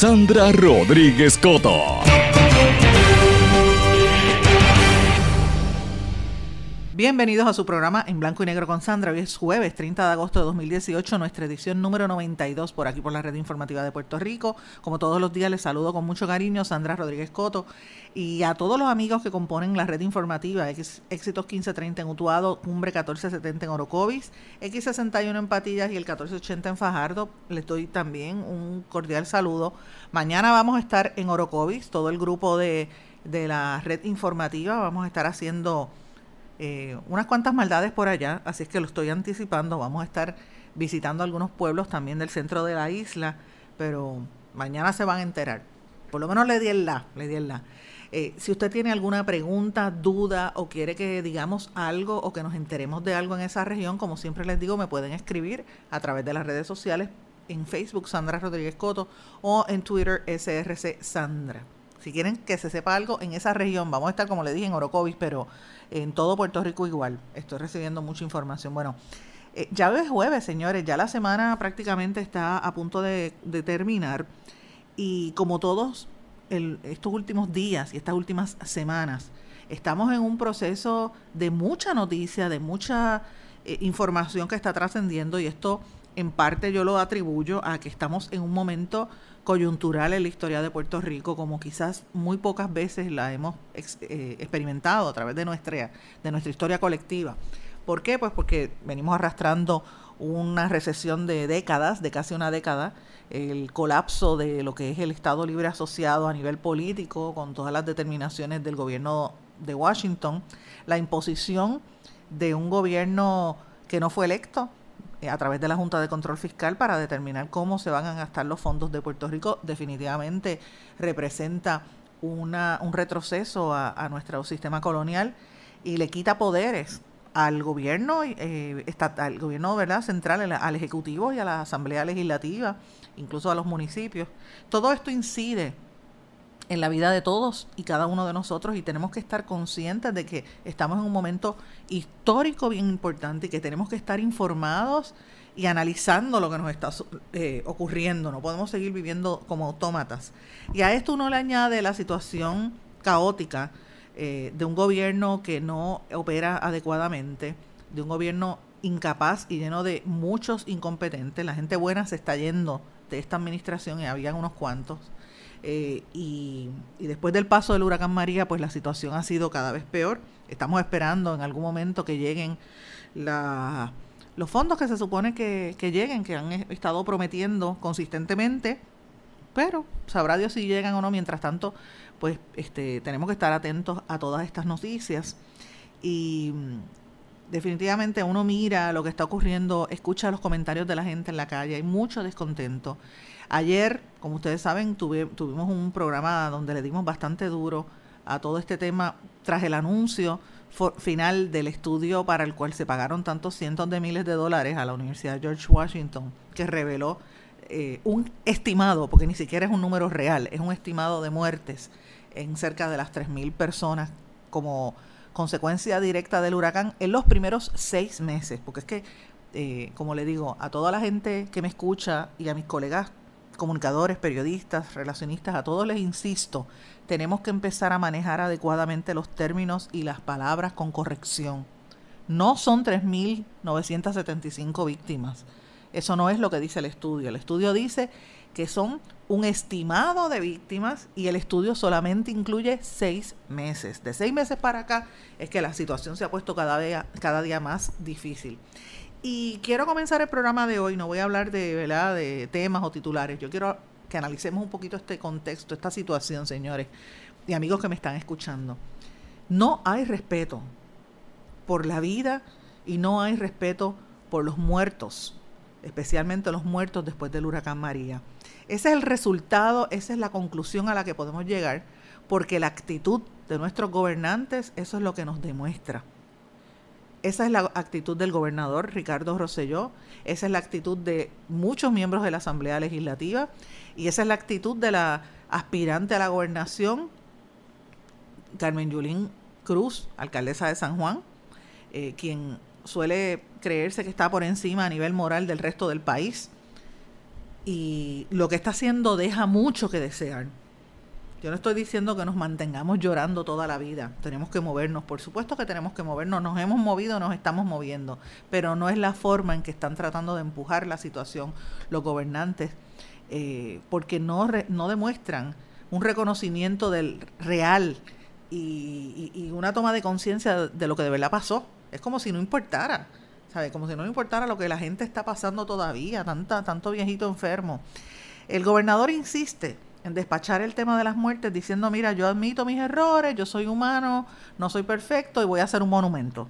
Sandra Rodríguez Coto. Bienvenidos a su programa en blanco y negro con Sandra. Hoy es jueves 30 de agosto de 2018, nuestra edición número 92 por aquí por la red informativa de Puerto Rico. Como todos los días les saludo con mucho cariño Sandra Rodríguez Coto y a todos los amigos que componen la red informativa Éxitos 1530 en Utuado, Cumbre 1470 en Orocovis, X61 en Patillas y el 1480 en Fajardo. Les doy también un cordial saludo. Mañana vamos a estar en Orocovis, todo el grupo de, de la red informativa. Vamos a estar haciendo eh, unas cuantas maldades por allá, así es que lo estoy anticipando. Vamos a estar visitando algunos pueblos también del centro de la isla, pero mañana se van a enterar. Por lo menos le di el la, le di el la. Eh, si usted tiene alguna pregunta, duda o quiere que digamos algo o que nos enteremos de algo en esa región, como siempre les digo, me pueden escribir a través de las redes sociales en Facebook Sandra Rodríguez Coto o en Twitter SRC Sandra. Si quieren que se sepa algo en esa región, vamos a estar como le dije en Orocovis, pero en todo Puerto Rico igual. Estoy recibiendo mucha información. Bueno, eh, ya es jueves, señores, ya la semana prácticamente está a punto de, terminar y como todos estos últimos días y estas últimas semanas, estamos en un proceso de mucha noticia, de mucha eh, información que está trascendiendo y esto en parte yo lo atribuyo a que estamos en un momento coyuntural en la historia de Puerto Rico, como quizás muy pocas veces la hemos eh, experimentado a través de nuestra, de nuestra historia colectiva. ¿Por qué? Pues porque venimos arrastrando una recesión de décadas, de casi una década, el colapso de lo que es el Estado Libre Asociado a nivel político, con todas las determinaciones del gobierno de Washington, la imposición de un gobierno que no fue electo, a través de la Junta de Control Fiscal para determinar cómo se van a gastar los fondos de Puerto Rico, definitivamente representa una, un retroceso a, nuestro sistema colonial y le quita poderes al gobierno eh, estatal, al gobierno ¿verdad? central, al Ejecutivo y a la Asamblea Legislativa, incluso a los municipios. Todo esto incide en la vida de todos y cada uno de nosotros y tenemos que estar conscientes de que estamos en un momento histórico bien importante y que tenemos que estar informados y analizando lo que nos está eh, ocurriendo. No podemos seguir viviendo como autómatas. Y a esto uno le añade la situación caótica eh, de un gobierno que no opera adecuadamente, de un gobierno incapaz y lleno de muchos incompetentes. La gente buena se está yendo de esta administración y habían unos cuantos eh, y, después del paso del huracán María, pues la situación ha sido cada vez peor. Estamos esperando en algún momento que lleguen los fondos que se supone que, lleguen, que han estado prometiendo consistentemente, pero sabrá Dios si llegan o no. Mientras tanto, pues este, tenemos que estar atentos a todas estas noticias y mm, definitivamente uno mira lo que está ocurriendo, escucha los comentarios de la gente en la calle, hay mucho descontento. Ayer, como ustedes saben, tuvimos un programa donde le dimos bastante duro a todo este tema tras el anuncio final del estudio para el cual se pagaron tantos cientos de miles de dólares a la Universidad George Washington, que reveló eh, un estimado, porque ni siquiera es un número real, es un estimado de muertes en cerca de las 3.000 personas como consecuencia directa del huracán en los primeros seis meses, porque es que, eh, como le digo, a toda la gente que me escucha y a mis colegas comunicadores, periodistas, relacionistas, a todos les insisto, tenemos que empezar a manejar adecuadamente los términos y las palabras con corrección. No son 3.975 víctimas. Eso no es lo que dice el estudio. El estudio dice que son un estimado de víctimas y el estudio solamente incluye seis meses. De seis meses para acá es que la situación se ha puesto cada día, cada día más difícil. Y quiero comenzar el programa de hoy, no voy a hablar de, ¿verdad? de temas o titulares, yo quiero que analicemos un poquito este contexto, esta situación, señores y amigos que me están escuchando. No hay respeto por la vida y no hay respeto por los muertos, especialmente los muertos después del huracán María. Ese es el resultado, esa es la conclusión a la que podemos llegar, porque la actitud de nuestros gobernantes, eso es lo que nos demuestra. Esa es la actitud del gobernador Ricardo Rosselló, esa es la actitud de muchos miembros de la Asamblea Legislativa y esa es la actitud de la aspirante a la gobernación, Carmen Yulín Cruz, alcaldesa de San Juan, eh, quien suele creerse que está por encima a nivel moral del resto del país. Y lo que está haciendo deja mucho que desear. Yo no estoy diciendo que nos mantengamos llorando toda la vida. Tenemos que movernos. Por supuesto que tenemos que movernos. Nos hemos movido, nos estamos moviendo. Pero no es la forma en que están tratando de empujar la situación los gobernantes. Eh, porque no, no demuestran un reconocimiento del real y, una toma de conciencia de lo que de verdad pasó. Es como si no importara. ¿Sabe? Como si no importara lo que la gente está pasando todavía. Tanta, tanto viejito enfermo. El gobernador insiste despachar el tema de las muertes diciendo, mira, yo admito mis errores, yo soy humano, no soy perfecto y voy a hacer un monumento.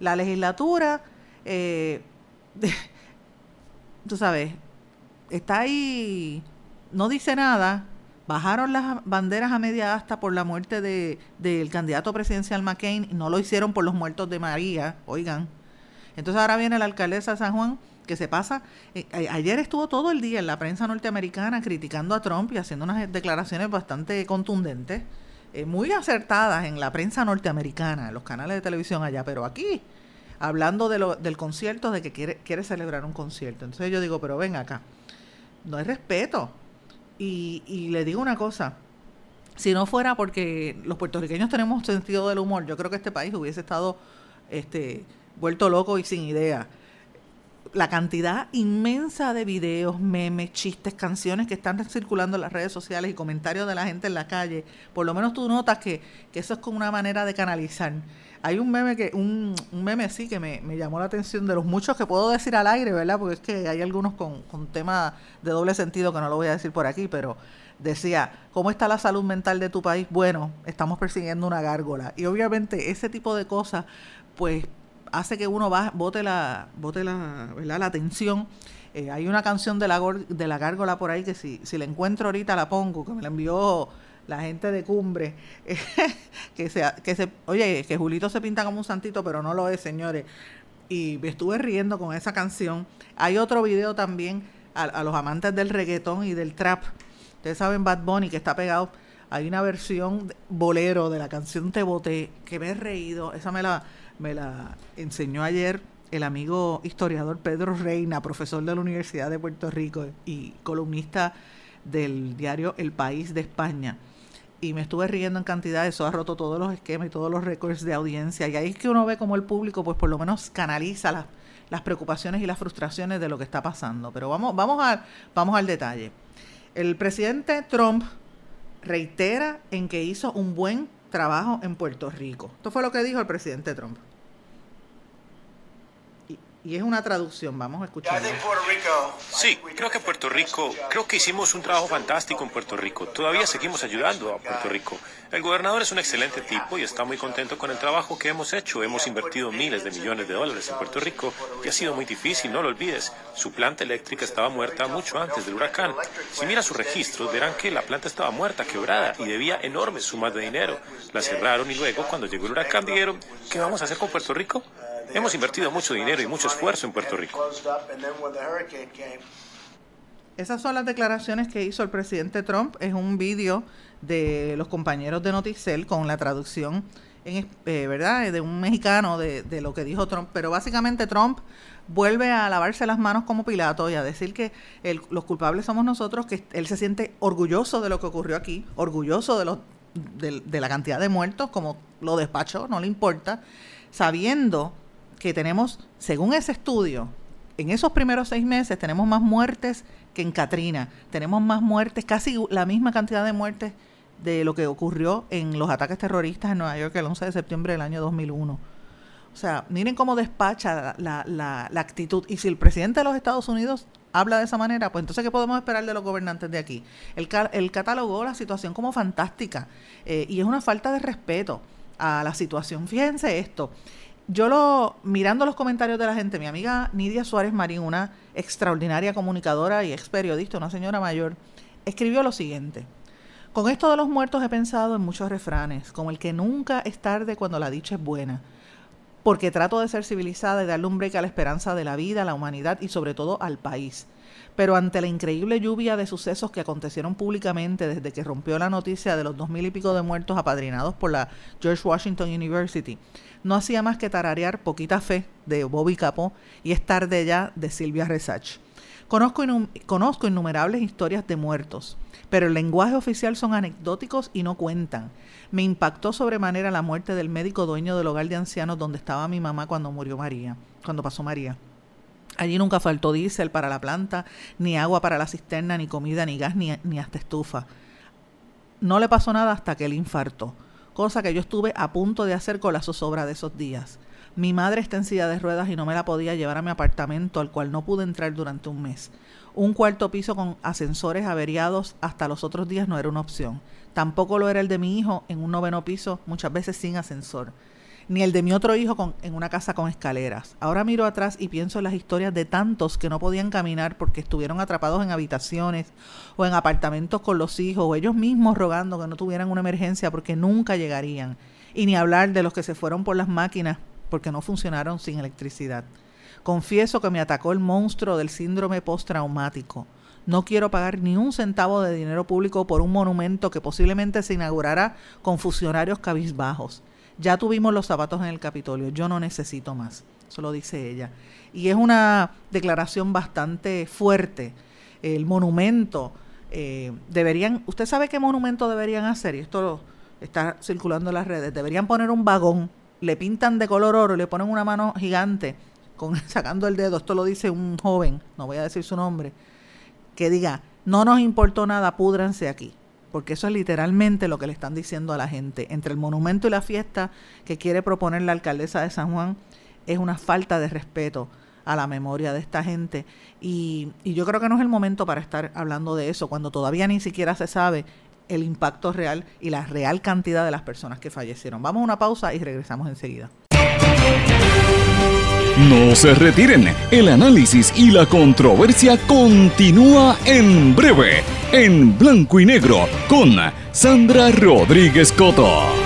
La legislatura, eh, tú sabes, está ahí, no dice nada, bajaron las banderas a media asta por la muerte de, del candidato presidencial McCain no lo hicieron por los muertos de María, oigan. Entonces ahora viene la alcaldesa de San Juan que se pasa. Eh, ayer estuvo todo el día en la prensa norteamericana criticando a Trump y haciendo unas declaraciones bastante contundentes, eh, muy acertadas en la prensa norteamericana, en los canales de televisión allá, pero aquí, hablando del concierto, de que quiere, quiere celebrar un concierto. Entonces yo digo, pero ven acá, no hay respeto. Y, y le digo una cosa, si no fuera porque los puertorriqueños tenemos sentido del humor, yo creo que este país hubiese estado este, vuelto loco y sin idea la cantidad inmensa de videos, memes, chistes, canciones que están circulando en las redes sociales y comentarios de la gente en la calle, por lo menos tú notas que, eso es como una manera de canalizar. Hay un meme que, un, un meme sí que me, llamó la atención de los muchos que puedo decir al aire, ¿verdad? Porque es que hay algunos con, con temas de doble sentido que no lo voy a decir por aquí, pero decía, ¿cómo está la salud mental de tu país? Bueno, estamos persiguiendo una gárgola. Y obviamente ese tipo de cosas, pues hace que uno va, bote la, bote la, ¿verdad? la atención. Eh, hay una canción de la, de la gárgola por ahí que si, si la encuentro ahorita la pongo, que me la envió la gente de cumbre, que, se, que se, oye, que Julito se pinta como un santito, pero no lo es, señores. Y me estuve riendo con esa canción. Hay otro video también a, los amantes del reggaetón y del trap. Ustedes saben Bad Bunny que está pegado. Hay una versión bolero de la canción Te Boté que me he reído. Esa me la, me la enseñó ayer el amigo historiador Pedro Reina, profesor de la Universidad de Puerto Rico y columnista del diario El País de España. Y me estuve riendo en cantidad, eso ha roto todos los esquemas y todos los récords de audiencia. Y ahí es que uno ve como el público, pues por lo menos canaliza las, las preocupaciones y las frustraciones de lo que está pasando. Pero vamos, vamos, a, vamos al detalle. El presidente Trump reitera en que hizo un buen trabajo en Puerto Rico. Esto fue lo que dijo el presidente Trump. Y, es una traducción, vamos a escuchar. Sí, creo que Puerto Rico, creo que hicimos un trabajo fantástico en Puerto Rico. Todavía seguimos ayudando a Puerto Rico. El gobernador es un excelente tipo y está muy contento con el trabajo que hemos hecho. Hemos invertido miles de millones de dólares en Puerto Rico y ha sido muy difícil, no lo olvides. Su planta eléctrica estaba muerta mucho antes del huracán. Si mira sus registros, verán que la planta estaba muerta, quebrada y debía enormes sumas de dinero. La cerraron y luego, cuando llegó el huracán, dijeron, ¿qué vamos a hacer con Puerto Rico? Hemos invertido mucho dinero y mucho esfuerzo en Puerto Rico. Esas son las declaraciones que hizo el presidente Trump. Es un vídeo de los compañeros de Noticel con la traducción en, eh, ¿verdad? De un mexicano de, de lo que dijo Trump, pero básicamente Trump vuelve a lavarse las manos como Pilato y a decir que los culpables somos nosotros, que él se siente orgulloso de lo que ocurrió aquí, orgulloso de, los, de, la cantidad de muertos, como lo despachó, no le importa, sabiendo que tenemos, según ese estudio, en esos primeros seis meses tenemos más muertes que en Katrina, tenemos más muertes, casi la misma cantidad de muertes de lo que ocurrió en los ataques terroristas en Nueva York el 11 de septiembre del año 2001. O sea, miren cómo despacha la, la, la, actitud. Y si el presidente de los Estados Unidos habla de esa manera, pues entonces, ¿qué podemos esperar de los gobernantes de aquí? El, el catalogó la situación como fantástica eh, y es una falta de respeto a la situación. Fíjense esto. Yo lo, mirando los comentarios de la gente, mi amiga Nidia Suárez Marín, una extraordinaria comunicadora y ex periodista, una señora mayor, escribió lo siguiente. Con esto de los muertos he pensado en muchos refranes, como el que nunca es tarde cuando la dicha es buena porque trato de ser civilizada y darle un break a la esperanza de la vida, a la humanidad y sobre todo al país. Pero ante la increíble lluvia de sucesos que acontecieron públicamente desde que rompió la noticia de los dos mil y pico de muertos apadrinados por la George Washington University, no hacía más que tararear Poquita Fe de Bobby Capó y Es tarde ya de Silvia Resach. Conozco, innumerables historias de muertos, pero el lenguaje oficial son anecdóticos y no cuentan. Me impactó sobremanera la muerte del médico dueño del hogar de ancianos donde estaba mi mamá cuando murió María, cuando pasó María. Allí nunca faltó diésel para la planta, ni agua para la cisterna, ni comida, ni gas, ni, ni hasta estufa. No le pasó nada hasta que él infartó, cosa que yo estuve a punto de hacer con la zozobra de esos días. Mi madre está en silla de ruedas y no me la podía llevar a mi apartamento, al cual no pude entrar durante un mes. Un cuarto piso con ascensores averiados hasta los otros días no era una opción. Tampoco lo era el de mi hijo en un noveno piso, muchas veces sin ascensor. Ni el de mi otro hijo en una casa con escaleras. Ahora miro atrás y pienso en las historias de tantos que no podían caminar porque estuvieron atrapados en habitaciones o en apartamentos con los hijos o ellos mismos rogando que no tuvieran una emergencia porque nunca llegarían. Y ni hablar de los que se fueron por las máquinas porque no funcionaron sin electricidad. Confieso que me atacó el monstruo del síndrome postraumático. No quiero pagar ni un centavo de dinero público por un monumento que posiblemente se inaugurará con funcionarios cabizbajos. Ya tuvimos los zapatos en el Capitolio, yo no necesito más. Eso lo dice ella. Y es una declaración bastante fuerte. El monumento, eh, deberían, ¿usted sabe qué monumento deberían hacer? Y esto está circulando en las redes. Deberían poner un vagón, le pintan de color oro, le ponen una mano gigante con, sacando el dedo. Esto lo dice un joven, no voy a decir su nombre que diga, no nos importó nada, púdranse aquí. Porque eso es literalmente lo que le están diciendo a la gente. Entre el monumento y la fiesta que quiere proponer la alcaldesa de San Juan es una falta de respeto a la memoria de esta gente. Y yo creo que no es el momento para estar hablando de eso, cuando todavía ni siquiera se sabe el impacto real y la real cantidad de las personas que fallecieron. Vamos a una pausa y regresamos enseguida. No se retiren, el análisis y la controversia continúa en breve, en blanco y negro, con Sandra Rodríguez Coto.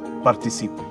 participe.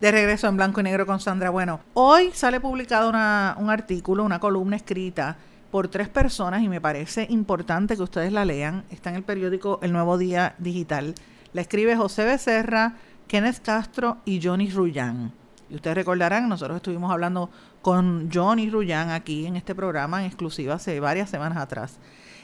De regreso en blanco y negro con Sandra. Bueno, hoy sale publicado un artículo, una columna escrita por tres personas y me parece importante que ustedes la lean. Está en el periódico El Nuevo Día Digital. La escribe José Becerra, Kenneth Castro y Johnny Rullán. Y ustedes recordarán, nosotros estuvimos hablando con Johnny Rullán aquí en este programa en exclusiva hace varias semanas atrás.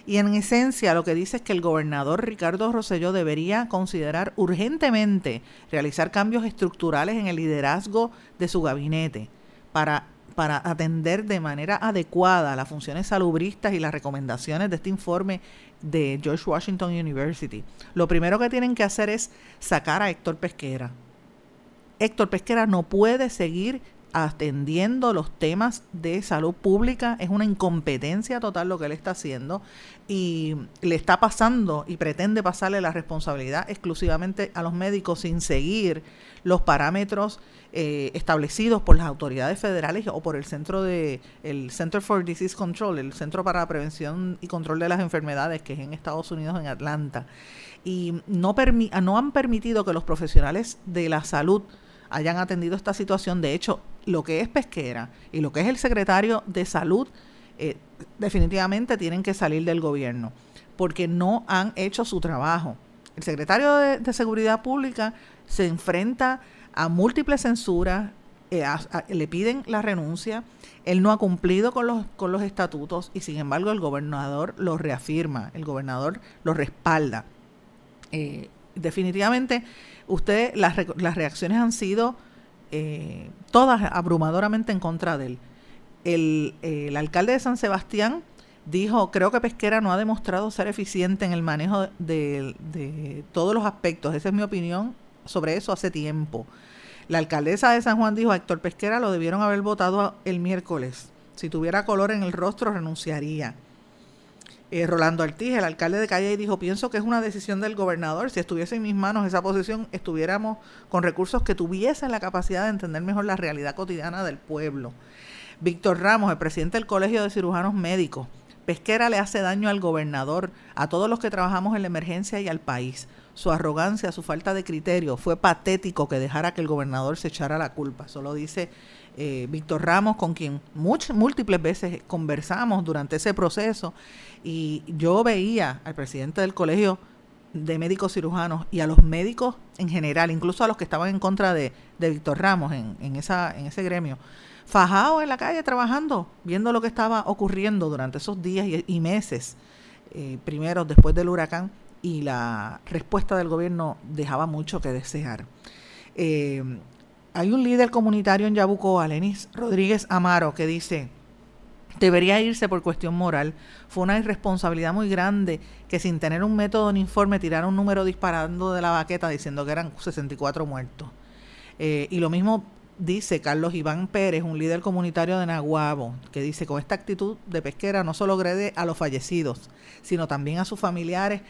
Y en esencia lo que dice es que el gobernador Ricardo Rosselló debería considerar urgentemente realizar cambios estructurales en el liderazgo de su gabinete para, para atender de manera adecuada las funciones salubristas y las recomendaciones de este informe de George Washington University. Lo primero que tienen que hacer es sacar a Héctor Pesquera. Héctor Pesquera no puede seguir atendiendo los temas de salud pública. Es una incompetencia total lo que él está haciendo y le está pasando y pretende pasarle la responsabilidad exclusivamente a los médicos sin seguir los parámetros eh, establecidos por las autoridades federales o por el centro de el Center for Disease Control, el Centro para Prevención y Control de las Enfermedades que es en Estados Unidos en Atlanta y no no han permitido que los profesionales de la salud hayan atendido esta situación. De hecho, lo que es pesquera y lo que es el secretario de salud eh, definitivamente tienen que salir del gobierno porque no han hecho su trabajo. El secretario de, Seguridad Pública se enfrenta a múltiples censuras, eh, le piden la renuncia, él no ha cumplido con los, con los estatutos y sin embargo el gobernador lo reafirma, el gobernador lo respalda. Eh, definitivamente, usted, las, las reacciones han sido eh, todas abrumadoramente en contra de él. El, alcalde de San Sebastián dijo, creo que Pesquera no ha demostrado ser eficiente en el manejo de, todos los aspectos. Esa es mi opinión sobre eso hace tiempo. La alcaldesa de San Juan dijo, a Héctor Pesquera lo debieron haber votado el miércoles. Si tuviera color en el rostro, renunciaría. Eh, Rolando Ortiz, el alcalde de Calle, dijo, pienso que es una decisión del gobernador. Si estuviese en mis manos esa posición, estuviéramos con recursos que tuviesen la capacidad de entender mejor la realidad cotidiana del pueblo. Víctor Ramos, el presidente del Colegio de Cirujanos Médicos, Pesquera le hace daño al gobernador, a todos los que trabajamos en la emergencia y al país. Su arrogancia, su falta de criterio, fue patético que dejara que el gobernador se echara la culpa. Solo dice eh, Víctor Ramos, con quien múltiples veces conversamos durante ese proceso, y yo veía al presidente del colegio de médicos cirujanos y a los médicos en general, incluso a los que estaban en contra de, Víctor Ramos en, ese gremio, fajados en la calle trabajando, viendo lo que estaba ocurriendo durante esos días y, meses, eh, primero después del huracán, y la respuesta del gobierno dejaba mucho que desear. Eh, hay un líder comunitario en Yabucoa, Lenis Rodríguez Amaro, que dice, debería irse por cuestión moral. Fue una irresponsabilidad muy grande que sin tener un método ni informe tirara un número disparando de la baqueta diciendo que eran 64 muertos. Eh, y lo mismo dice Carlos Iván Pérez, un líder comunitario de Naguabo, que dice, con esta actitud de pesquera no solo agrede a los fallecidos, sino también a sus familiares,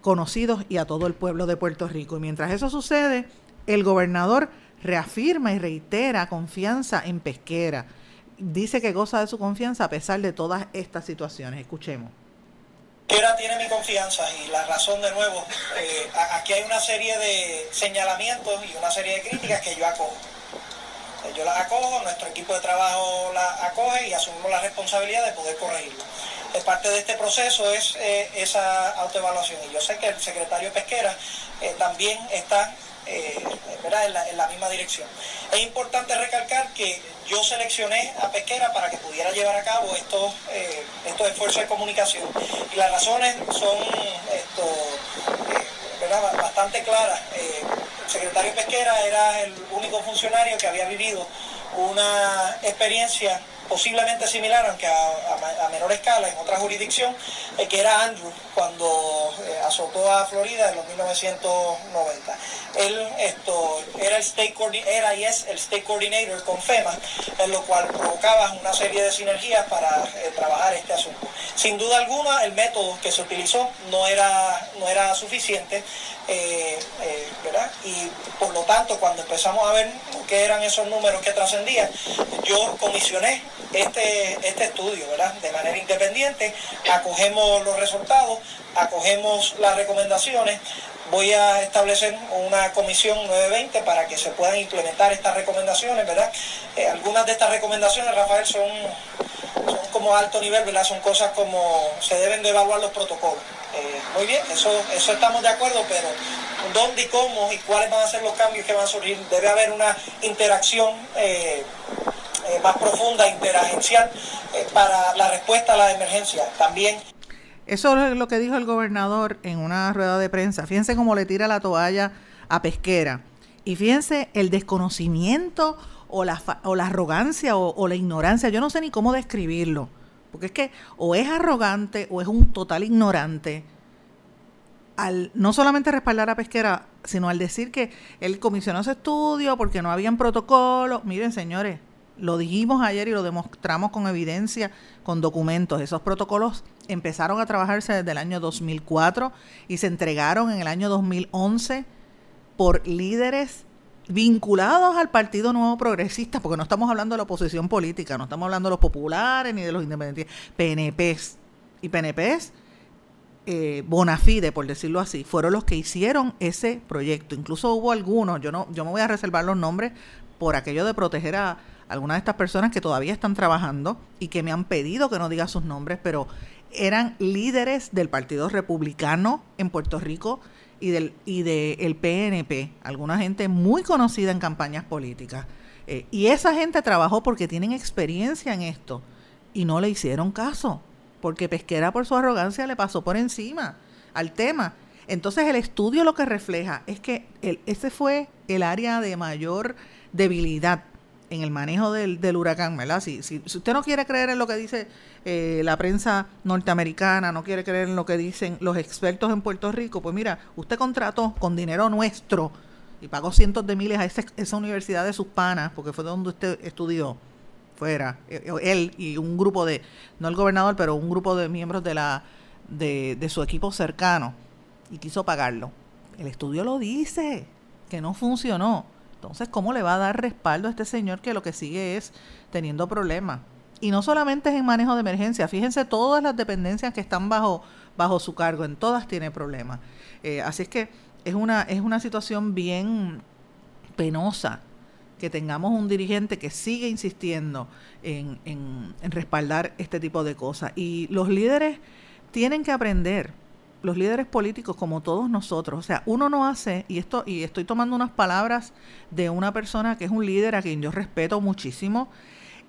conocidos y a todo el pueblo de Puerto Rico. Y mientras eso sucede, el gobernador reafirma y reitera confianza en pesquera. Dice que goza de su confianza a pesar de todas estas situaciones. Escuchemos. Pesquera tiene mi confianza y la razón de nuevo, eh, aquí hay una serie de señalamientos y una serie de críticas que yo acojo yo las acojo, nuestro equipo de trabajo las acoge y asumimos la responsabilidad de poder corregirlo. Parte de este proceso es eh, esa autoevaluación y yo sé que el secretario Pesquera eh, también está eh, En, la, misma dirección. Es importante recalcar que yo seleccioné a Pesquera para que pudiera llevar a cabo estos, estos esfuerzos de comunicación. Y las razones son bastante claras. El secretario Pesquera era el único funcionario que había vivido una experiencia posiblemente similar, aunque a, menor escala, en otra jurisdicción, eh, que era Andrew, cuando eh, azotó a Florida en los 1990. Él esto, era, el state era y es el State Coordinator con FEMA, en lo cual provocaba una serie de sinergias para eh, trabajar este asunto. Sin duda alguna, el método que se utilizó no era, no era suficiente. ¿verdad? Y por lo tanto, cuando empezamos a ver qué eran esos números que trascendían, yo comisioné este, este estudio, ¿verdad? De manera independiente, acogemos los resultados, acogemos las recomendaciones, voy a establecer una comisión 920 para que se puedan implementar estas recomendaciones, ¿verdad? Eh, algunas de estas recomendaciones, Rafael, son, como alto nivel, ¿verdad? Son cosas como se deben de evaluar los protocolos. Eh, muy bien, eso, eso estamos de acuerdo, pero dónde y cómo y cuáles van a ser los cambios que van a surgir, debe haber una interacción. Eh, eh, más profunda, interagencial, eh, para la respuesta a la emergencia también. Eso es lo que dijo el gobernador en una rueda de prensa. Fíjense cómo le tira la toalla a Pesquera. Y fíjense el desconocimiento o la, o la arrogancia o, la ignorancia. Yo no sé ni cómo describirlo. Porque es que o es arrogante o es un total ignorante al no solamente respaldar a Pesquera, sino al decir que él comisionó ese estudio porque no habían protocolos. Miren, señores, lo dijimos ayer y lo demostramos con evidencia, con documentos. Esos protocolos empezaron a trabajarse desde el año 2004 y se entregaron en el año 2011 por líderes vinculados al Partido Nuevo Progresista, porque no estamos hablando de la oposición política, no estamos hablando de los populares ni de los independientes, PNPs. Y PNPs, eh, Bonafide, por decirlo así, fueron los que hicieron ese proyecto. Incluso hubo algunos, yo no, yo me voy a reservar los nombres por aquello de proteger a, algunas de estas personas que todavía están trabajando y que me han pedido que no diga sus nombres, pero eran líderes del Partido Republicano en Puerto Rico y del y de PNP, alguna gente muy conocida en campañas políticas. Eh, y esa gente trabajó porque tienen experiencia en esto y no le hicieron caso, porque Pesquera por su arrogancia le pasó por encima al tema. Entonces el estudio lo que refleja es que el, ese fue el área de mayor debilidad en el manejo del, huracán, ¿verdad? Si, si, usted no quiere creer en lo que dice eh, la prensa norteamericana, no quiere creer en lo que dicen los expertos en Puerto Rico, pues mira, usted contrató con dinero nuestro y pagó cientos de miles a esa universidad de sus panas, porque fue donde usted estudió, fuera, eh, eh, él y un grupo de, no el gobernador, pero un grupo de miembros de, la, de, de su equipo cercano, y quiso pagarlo. El estudio lo dice, que no funcionó. Entonces, ¿cómo le va a dar respaldo a este señor que lo que sigue es teniendo problemas? Y no solamente es en manejo de emergencia, fíjense todas las dependencias que están bajo, bajo su cargo, en todas tiene problemas. Eh, así es que es una, es una situación bien penosa que tengamos un dirigente que sigue insistiendo en, en respaldar este tipo de cosas. Y los líderes tienen que aprender los líderes políticos, como todos nosotros, o sea, uno no hace, y esto, y estoy tomando unas palabras de una persona que es un líder a quien yo respeto muchísimo,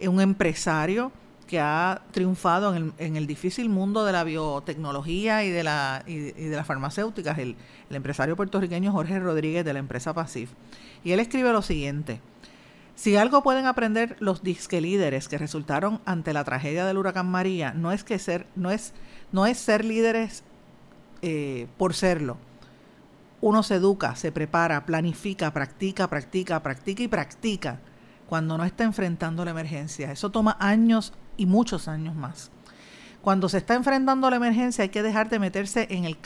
un empresario que ha triunfado en el, en el difícil mundo de la biotecnología y de la, y, de las farmacéuticas, el, empresario puertorriqueño Jorge Rodríguez de la empresa Pacif. Y él escribe lo siguiente. Si algo pueden aprender los disque líderes que resultaron ante la tragedia del huracán María, no es que ser, no es, no es ser líderes eh, por serlo. Uno se educa, se prepara, planifica, practica, practica, practica y practica cuando no está enfrentando la emergencia. Eso toma años y muchos años más. Cuando se está enfrentando la emergencia hay que dejar de meterse en el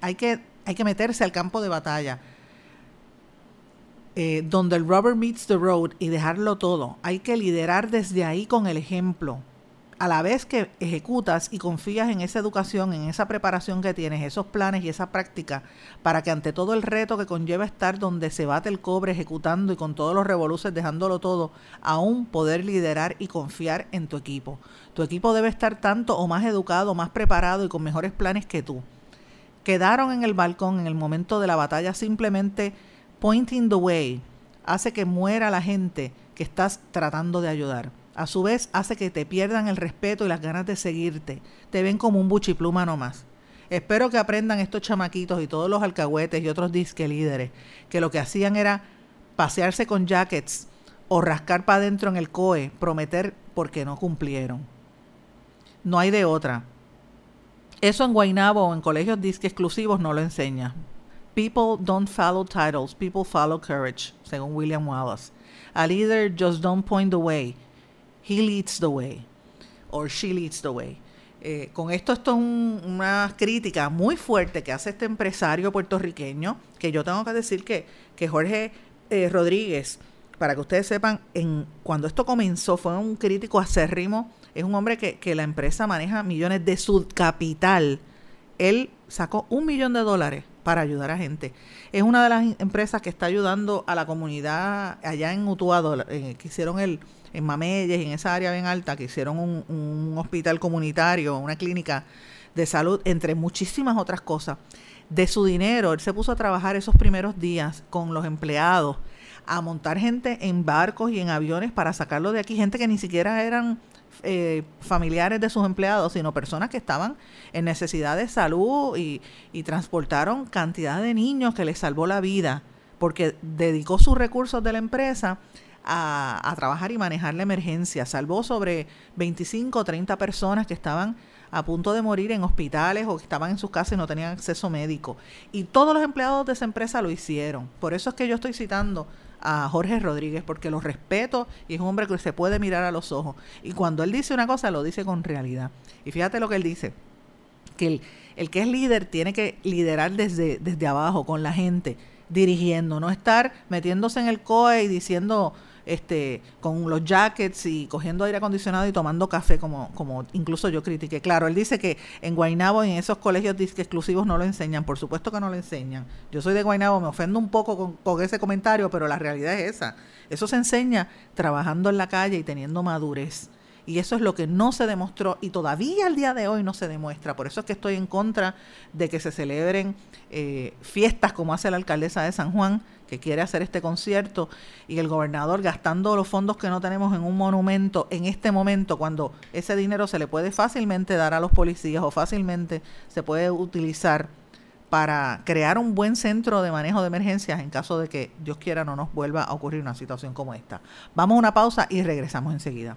hay que hay que meterse al campo de batalla eh, donde el rubber meets the road y dejarlo todo. Hay que liderar desde ahí con el ejemplo. A la vez que ejecutas y confías en esa educación, en esa preparación que tienes, esos planes y esa práctica, para que ante todo el reto que conlleva estar donde se bate el cobre ejecutando y con todos los revoluces dejándolo todo, aún poder liderar y confiar en tu equipo. Tu equipo debe estar tanto o más educado, más preparado y con mejores planes que tú. Quedaron en el balcón en el momento de la batalla simplemente Pointing the way hace que muera la gente que estás tratando de ayudar. A su vez, hace que te pierdan el respeto y las ganas de seguirte. Te ven como un buchipluma nomás. Espero que aprendan estos chamaquitos y todos los alcahuetes y otros disque líderes que lo que hacían era pasearse con jackets o rascar para adentro en el COE, prometer porque no cumplieron. No hay de otra. Eso en Guaynabo o en colegios disque exclusivos no lo enseña. People don't follow titles, people follow courage, según William Wallace. A leader just don't point the way, he leads the way, or she leads the way. Eh, con esto, esto es una crítica muy fuerte que hace este empresario puertorriqueño, que yo tengo que decir que, que Jorge eh, Rodríguez, para que ustedes sepan, en, cuando esto comenzó fue un crítico acérrimo, es un hombre que, que la empresa maneja millones de su capital. Él sacó un millón de dólares para ayudar a gente. Es una de las empresas que está ayudando a la comunidad allá en Utuado, eh, que hicieron el, en Mameyes, en esa área bien alta, que hicieron un, hospital comunitario, una clínica de salud, entre muchísimas otras cosas. De su dinero, él se puso a trabajar esos primeros días con los empleados, a montar gente en barcos y en aviones para sacarlo de aquí, gente que ni siquiera eran eh, familiares de sus empleados, sino personas que estaban en necesidad de salud y, transportaron cantidad de niños que les salvó la vida porque dedicó sus recursos de la empresa a, trabajar y manejar la emergencia. Salvó sobre 25 o 30 personas que estaban a punto de morir en hospitales o que estaban en sus casas y no tenían acceso médico. Y todos los empleados de esa empresa lo hicieron. Por eso es que yo estoy citando a Jorge Rodríguez porque lo respeto y es un hombre que se puede mirar a los ojos. Y cuando él dice una cosa, lo dice con realidad. Y fíjate lo que él dice, que el, el que es líder tiene que liderar desde, desde abajo, con la gente, dirigiendo, no estar metiéndose en el COE y diciendo este, con los jackets y cogiendo aire acondicionado y tomando café, como, como incluso yo critiqué. Claro, él dice que en Guaynabo y en esos colegios exclusivos no lo enseñan, por supuesto que no lo enseñan. Yo soy de Guaynabo, me ofendo un poco con, con ese comentario, pero la realidad es esa. Eso se enseña trabajando en la calle y teniendo madurez. Y eso es lo que no se demostró y todavía al día de hoy no se demuestra. Por eso es que estoy en contra de que se celebren eh, fiestas como hace la alcaldesa de San Juan, que quiere hacer este concierto, y el gobernador gastando los fondos que no tenemos en un monumento en este momento, cuando ese dinero se le puede fácilmente dar a los policías o fácilmente se puede utilizar para crear un buen centro de manejo de emergencias en caso de que Dios quiera no nos vuelva a ocurrir una situación como esta. Vamos a una pausa y regresamos enseguida.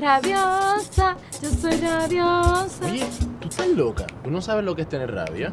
Rabiosa, yo soy rabiosa. Oye, tú estás loca. ¿Tú no sabes lo que es tener rabia?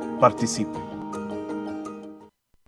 Participe.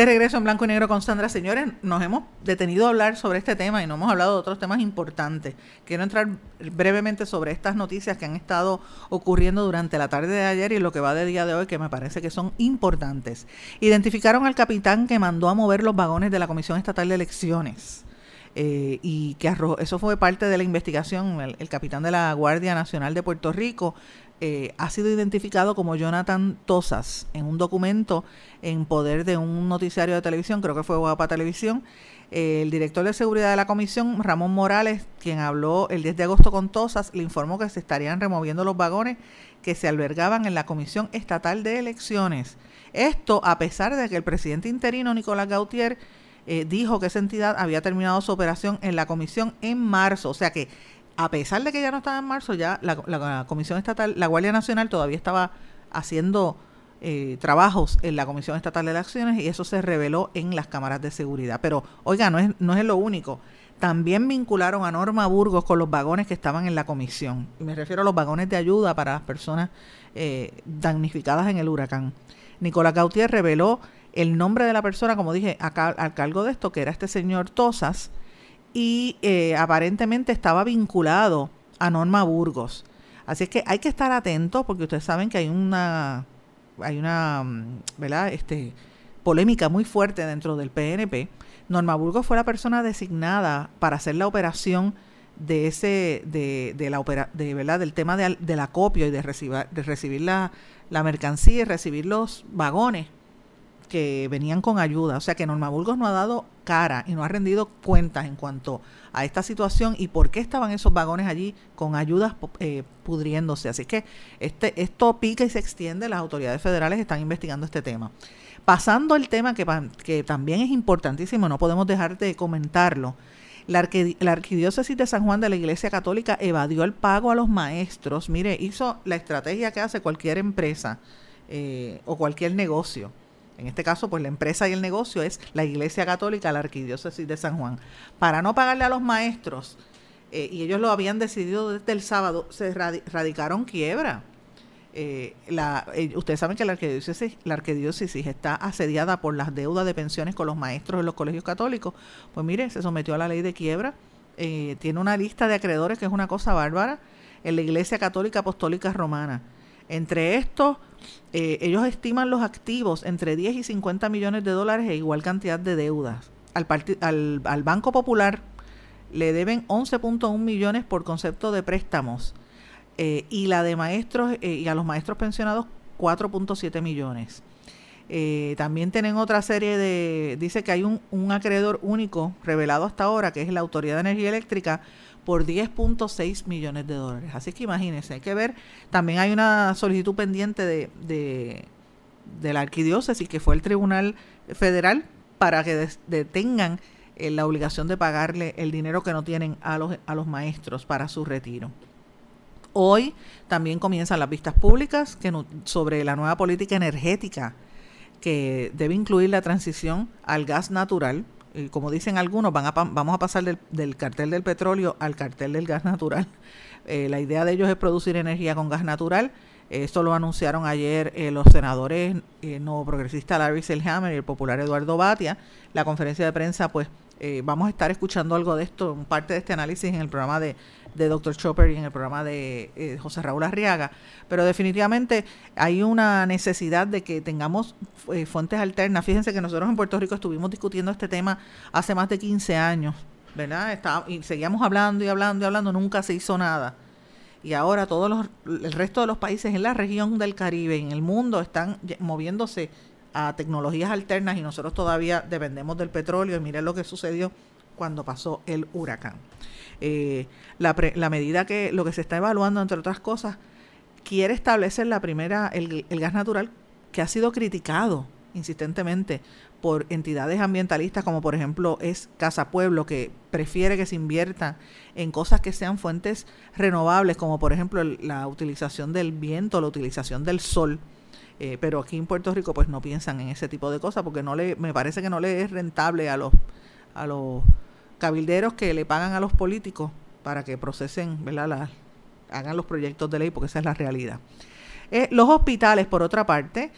De regreso en blanco y negro con Sandra. Señores, nos hemos detenido a hablar sobre este tema y no hemos hablado de otros temas importantes. Quiero entrar brevemente sobre estas noticias que han estado ocurriendo durante la tarde de ayer y lo que va de día de hoy, que me parece que son importantes. Identificaron al capitán que mandó a mover los vagones de la Comisión Estatal de Elecciones. Eh, y que arrojó, eso fue parte de la investigación. El, el capitán de la Guardia Nacional de Puerto Rico eh, ha sido identificado como Jonathan Tosas en un documento en poder de un noticiario de televisión, creo que fue Guapa Televisión. Eh, el director de seguridad de la comisión, Ramón Morales, quien habló el 10 de agosto con Tosas, le informó que se estarían removiendo los vagones que se albergaban en la Comisión Estatal de Elecciones. Esto a pesar de que el presidente interino, Nicolás Gautier, eh, dijo que esa entidad había terminado su operación en la comisión en marzo. O sea que a pesar de que ya no estaba en marzo, ya la, Comisión Estatal, la Guardia Nacional todavía estaba haciendo eh, trabajos en la Comisión Estatal de Elecciones y eso se reveló en las cámaras de seguridad. Pero, oiga, no es, no es lo único. También vincularon a Norma Burgos con los vagones que estaban en la comisión. Y me refiero a los vagones de ayuda para las personas eh, damnificadas en el huracán. Nicolás Gautier reveló el nombre de la persona, como dije, acá, al cargo de esto, que era este señor Tosas, y eh, aparentemente estaba vinculado a Norma Burgos. Así es que hay que estar atentos porque ustedes saben que hay una hay una ¿verdad? Este, polémica muy fuerte dentro del PNP. Norma Burgos fue la persona designada para hacer la operación de ese de, de la opera, de verdad del tema de, del acopio y de recibir de recibir la, la mercancía y recibir los vagones que venían con ayuda. O sea que Norma Burgos no ha dado cara y no ha rendido cuentas en cuanto a esta situación y por qué estaban esos vagones allí con ayudas eh, pudriéndose. Así que este, esto pica y se extiende. Las autoridades federales están investigando este tema. Pasando el tema que, que también es importantísimo, no podemos dejar de comentarlo. La, la, Arquidiócesis de San Juan de la Iglesia Católica evadió el pago a los maestros. Mire, hizo la estrategia que hace cualquier empresa eh, o cualquier negocio en este caso, pues la empresa y el negocio es la Iglesia Católica, la Arquidiócesis de San Juan. Para no pagarle a los maestros, eh, y ellos lo habían decidido desde el sábado, se radicaron quiebra. Eh, eh, ustedes saben que la arquidiócesis, está asediada por las deudas de pensiones con los maestros de los colegios católicos. Pues mire, se sometió a la ley de quiebra. tiene una lista de acreedores que es una cosa bárbara en la Iglesia Católica Apostólica Romana. Entre estos, eh, ellos estiman los activos entre 10 y 50 millones de dólares e igual cantidad de deudas. Al, Banco Popular le deben 11.1 millones por concepto de préstamos eh, y la de maestros eh, y a los maestros pensionados 4.7 millones. También tienen otra serie de, dice que hay un, un acreedor único revelado hasta ahora, que es la Autoridad de Energía Eléctrica, por 10.6 millones de dólares. Así que imagínense, hay que ver, también hay una solicitud pendiente de, de, la arquidiócesis, que fue el Tribunal Federal, para que detengan eh, la obligación de pagarle el dinero que no tienen a los, a los maestros para su retiro. Hoy también comienzan las vistas públicas que sobre la nueva política energética que debe incluir la transición al gas natural como dicen algunos, van a, vamos a pasar del, cartel del petróleo al cartel del gas natural. Eh, la idea de ellos es producir energía con gas natural. Esto lo anunciaron ayer eh, los senadores eh, no progresista Larry Selhammer y el popular Eduardo Batia. La conferencia de prensa, pues vamos a estar escuchando algo de esto, parte de este análisis en el programa de, de Dr. Chopper y en el programa de eh, José Raúl Arriaga, pero definitivamente hay una necesidad de que tengamos eh, fuentes alternas. Fíjense que nosotros en Puerto Rico estuvimos discutiendo este tema hace más de 15 años, ¿verdad? Está, y seguíamos hablando y hablando y hablando, nunca se hizo nada. Y ahora todos los, el resto de los países en la región del Caribe, en el mundo, están moviéndose a tecnologías alternas y nosotros todavía dependemos del petróleo y miren lo que sucedió cuando pasó el huracán. Eh, la, la, medida que lo que se está evaluando, entre otras cosas, quiere establecer la primera, el, gas natural que ha sido criticado insistentemente por entidades ambientalistas como por ejemplo es Casa Pueblo que prefiere que se invierta en cosas que sean fuentes renovables como por ejemplo la utilización del viento, la utilización del sol. Eh, pero aquí en Puerto Rico pues no piensan en ese tipo de cosas porque no le me parece que no le es rentable a los a los cabilderos que le pagan a los políticos para que procesen, ¿verdad? hagan los proyectos de ley, porque esa es la realidad. Eh, los hospitales, por otra parte,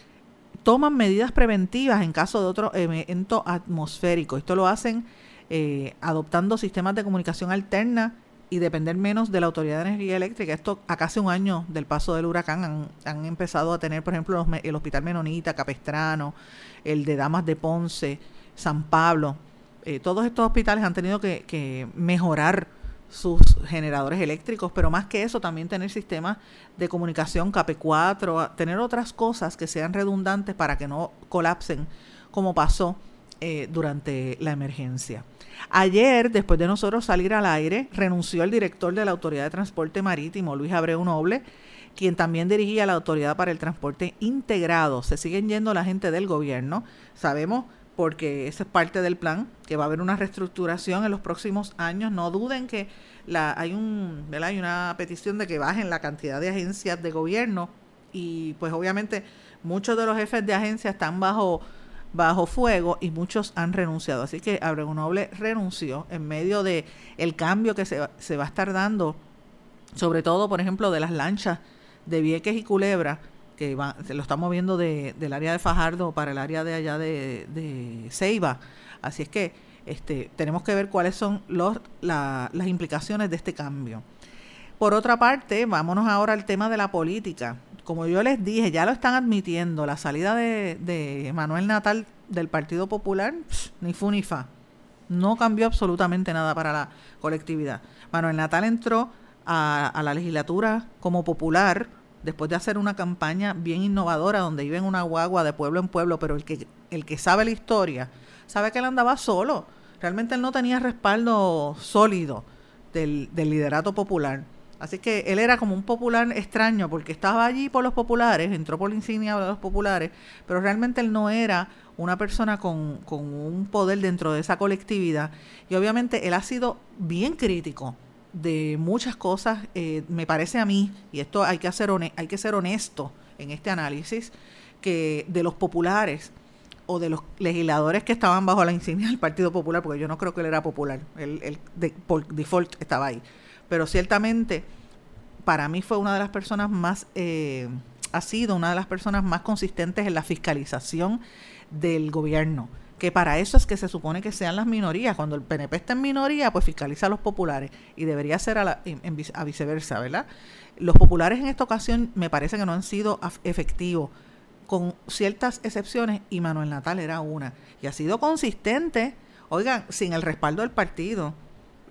toman medidas preventivas en caso de otro evento atmosférico. Esto lo hacen eh, adoptando sistemas de comunicación alterna y depender menos de la Autoridad de Energía Eléctrica. Esto a casi un año del paso del huracán han, empezado a tener, por ejemplo, el Hospital Menonita, Capestrano, el de Damas de Ponce, San Pablo, eh, todos estos hospitales han tenido que, mejorar sus generadores eléctricos, pero más que eso también tener sistemas de comunicación KP4, tener otras cosas que sean redundantes para que no colapsen como pasó eh, durante la emergencia. Ayer, después de nosotros salir al aire, renunció el director de la Autoridad de Transporte Marítimo, Luis Abreu Noble, quien también dirigía la Autoridad para el Transporte Integrado. Se siguen yendo la gente del gobierno. Sabemos porque esa es parte del plan, que va a haber una reestructuración en los próximos años. No duden que la, hay, un, hay una petición de que bajen la cantidad de agencias de gobierno y pues obviamente muchos de los jefes de agencia están bajo, bajo fuego y muchos han renunciado. Así que Abreu Noble renunció en medio de el cambio que se, se va a estar dando, sobre todo, por ejemplo, de las lanchas de Vieques y Culebra, se lo está moviendo de, del área de Fajardo para el área de allá de, de Ceiba. Así es que este, tenemos que ver cuáles son los, las implicaciones de este cambio. Por otra parte, vámonos ahora al tema de la política. Como yo les dije, ya lo están admitiendo, la salida de, de Manuel Natal del Partido Popular, ni fu ni fa. No cambió absolutamente nada para la colectividad. Manuel Natal entró a la legislatura como popular, después de hacer una campaña bien innovadora donde iba en una guagua de pueblo en pueblo, pero el que, el que sabe la historia, sabe que él andaba solo. Realmente él no tenía respaldo sólido del, del liderato popular. Así que él era como un popular extraño porque estaba allí por los populares, entró por la insignia de los populares, pero realmente él no era una persona con, con un poder dentro de esa colectividad. Y obviamente él ha sido bien crítico de muchas cosas, eh, me parece a mí, y esto hay que, hacer hay que ser honesto en este análisis, que de los populares, o de los legisladores que estaban bajo la insignia del Partido Popular, porque yo no creo que él era popular, él, de, por default estaba ahí. Pero ciertamente, para mí fue una de las personas más, eh, ha sido una de las personas más consistentes en la fiscalización del gobierno que para eso es que se supone que sean las minorías. Cuando el PNP está en minoría, pues fiscaliza a los populares y debería ser a, a viceversa, ¿verdad? Los populares en esta ocasión me parece que no han sido efectivos, con ciertas excepciones, y Manuel Natal era una. Y ha sido consistente, oigan, sin el respaldo del partido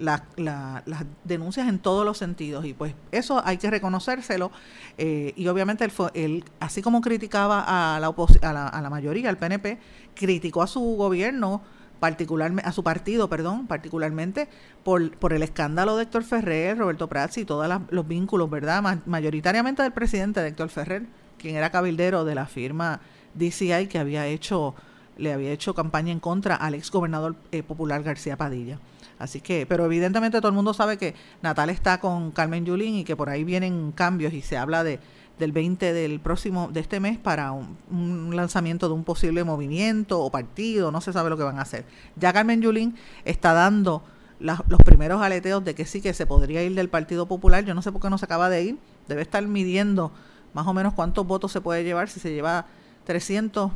las denuncias en todos los sentidos y pues eso hay que reconocérselo eh, y obviamente él, él, así como criticaba a la, a la, a la mayoría, al PNP, criticó a su gobierno particularmente a su partido, perdón, particularmente por, por el escándalo de Héctor Ferrer, Roberto Prats y todos los vínculos, ¿verdad? mayoritariamente del presidente de Héctor Ferrer, quien era cabildero de la firma DCI que había hecho le había hecho campaña en contra al ex gobernador eh, popular García Padilla. Así que, pero evidentemente todo el mundo sabe que Natal está con Carmen Yulín y que por ahí vienen cambios y se habla de del 20 del próximo de este mes para un, lanzamiento de un posible movimiento o partido, no se sabe lo que van a hacer. Ya Carmen Yulín está dando los primeros aleteos de que sí que se podría ir del Partido Popular, yo no sé por qué no se acaba de ir, debe estar midiendo más o menos cuántos votos se puede llevar. Si se lleva 300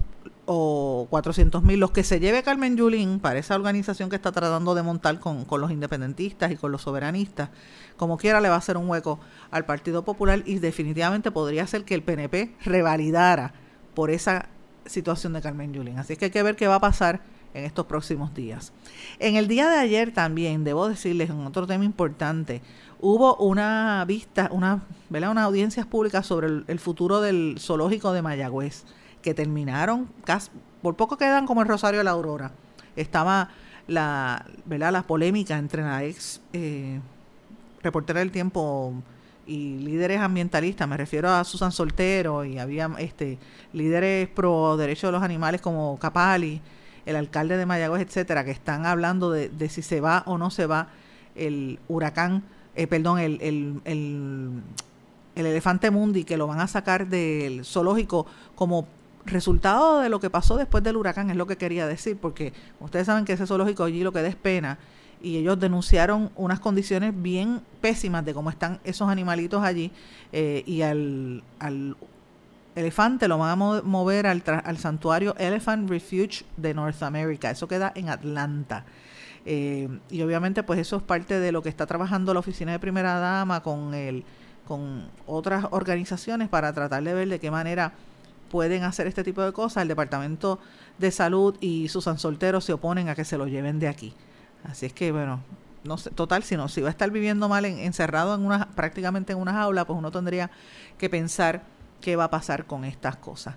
o 400 mil, los que se lleve Carmen Yulín para esa organización que está tratando de montar con, los independentistas y con los soberanistas, como quiera le va a hacer un hueco al Partido Popular y definitivamente podría ser que el PNP revalidara por esa situación de Carmen Yulín. Así que hay que ver qué va a pasar en estos próximos días. En el día de ayer también, debo decirles, en otro tema importante, hubo una vista, una, ¿verdad? una audiencias públicas sobre el futuro del zoológico de Mayagüez que terminaron, por poco quedan como el Rosario de la Aurora. Estaba la, ¿verdad? la polémica entre la ex eh, reportera del tiempo y líderes ambientalistas, me refiero a Susan Soltero y había este líderes pro derechos de los animales como Capali, el alcalde de Mayagüez, etcétera, que están hablando de, si se va o no se va el huracán, eh, perdón, el, el, el, el elefante mundi, que lo van a sacar del zoológico como resultado de lo que pasó después del huracán es lo que quería decir, porque ustedes saben que ese zoológico allí lo que da es pena y ellos denunciaron unas condiciones bien pésimas de cómo están esos animalitos allí eh, y al, al, elefante lo van a mover al, al, santuario Elephant Refuge de North America, eso queda en Atlanta. Eh, y obviamente pues eso es parte de lo que está trabajando la oficina de primera dama con el con otras organizaciones para tratar de ver de qué manera pueden hacer este tipo de cosas, el Departamento de Salud y Susan Soltero se oponen a que se lo lleven de aquí. Así es que, bueno, no sé, total, si no, si va a estar viviendo mal encerrado en una, prácticamente en una jaula, pues uno tendría que pensar qué va a pasar con estas cosas.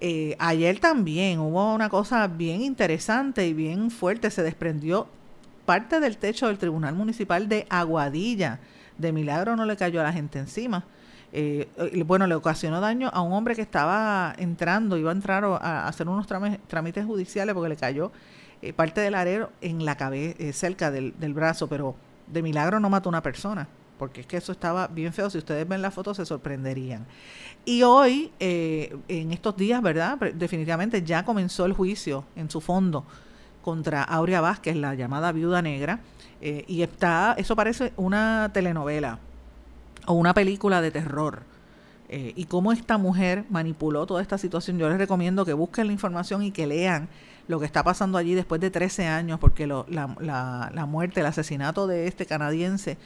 Eh, ayer también hubo una cosa bien interesante y bien fuerte, se desprendió parte del techo del Tribunal Municipal de Aguadilla. De milagro no le cayó a la gente encima. Eh, bueno, le ocasionó daño a un hombre que estaba entrando, iba a entrar a, hacer unos trámites judiciales porque le cayó eh, parte del arero en la cabeza, eh, cerca del, brazo, pero de milagro no mató a una persona, porque es que eso estaba bien feo. Si ustedes ven la foto se sorprenderían. Y hoy, en estos días, ¿verdad? Definitivamente ya comenzó el juicio en su fondo contra Aurea Vázquez, la llamada viuda negra, y está, eso parece una telenovela o una película de terror. Eh, y cómo esta mujer manipuló toda esta situación. Yo les recomiendo que busquen la información y que lean lo que está pasando allí después de 13 años, porque la, la, muerte, el asesinato de este canadiense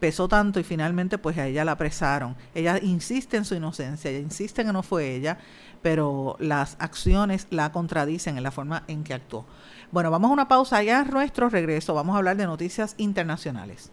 pesó tanto y finalmente pues a ella la apresaron. Ella insiste en su inocencia, ella insiste en que no fue ella, pero las acciones la contradicen en la forma en que actuó. Bueno, vamos a una pausa, ya nuestro regreso vamos a hablar de noticias internacionales.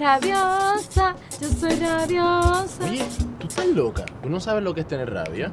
Rabiosa, yo soy rabiosa. Oye, tú estás loca. ¿Tú no sabes lo que es tener rabia?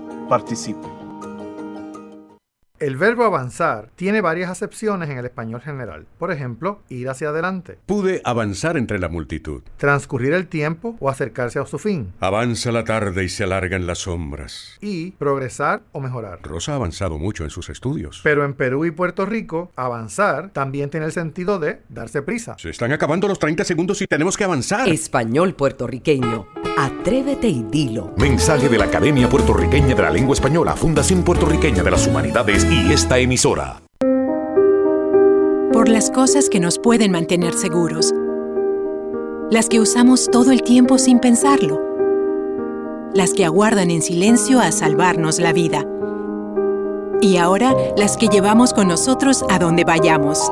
Participe. El verbo avanzar tiene varias acepciones en el español general. Por ejemplo, ir hacia adelante. Pude avanzar entre la multitud. Transcurrir el tiempo o acercarse a su fin. Avanza la tarde y se alargan las sombras. Y progresar o mejorar. Rosa ha avanzado mucho en sus estudios. Pero en Perú y Puerto Rico, avanzar también tiene el sentido de darse prisa. Se están acabando los 30 segundos y tenemos que avanzar. Español puertorriqueño. Atrévete y dilo. Mensaje de la Academia Puertorriqueña de la Lengua Española, Fundación Puertorriqueña de las Humanidades y esta emisora. Por las cosas que nos pueden mantener seguros. Las que usamos todo el tiempo sin pensarlo. Las que aguardan en silencio a salvarnos la vida. Y ahora las que llevamos con nosotros a donde vayamos.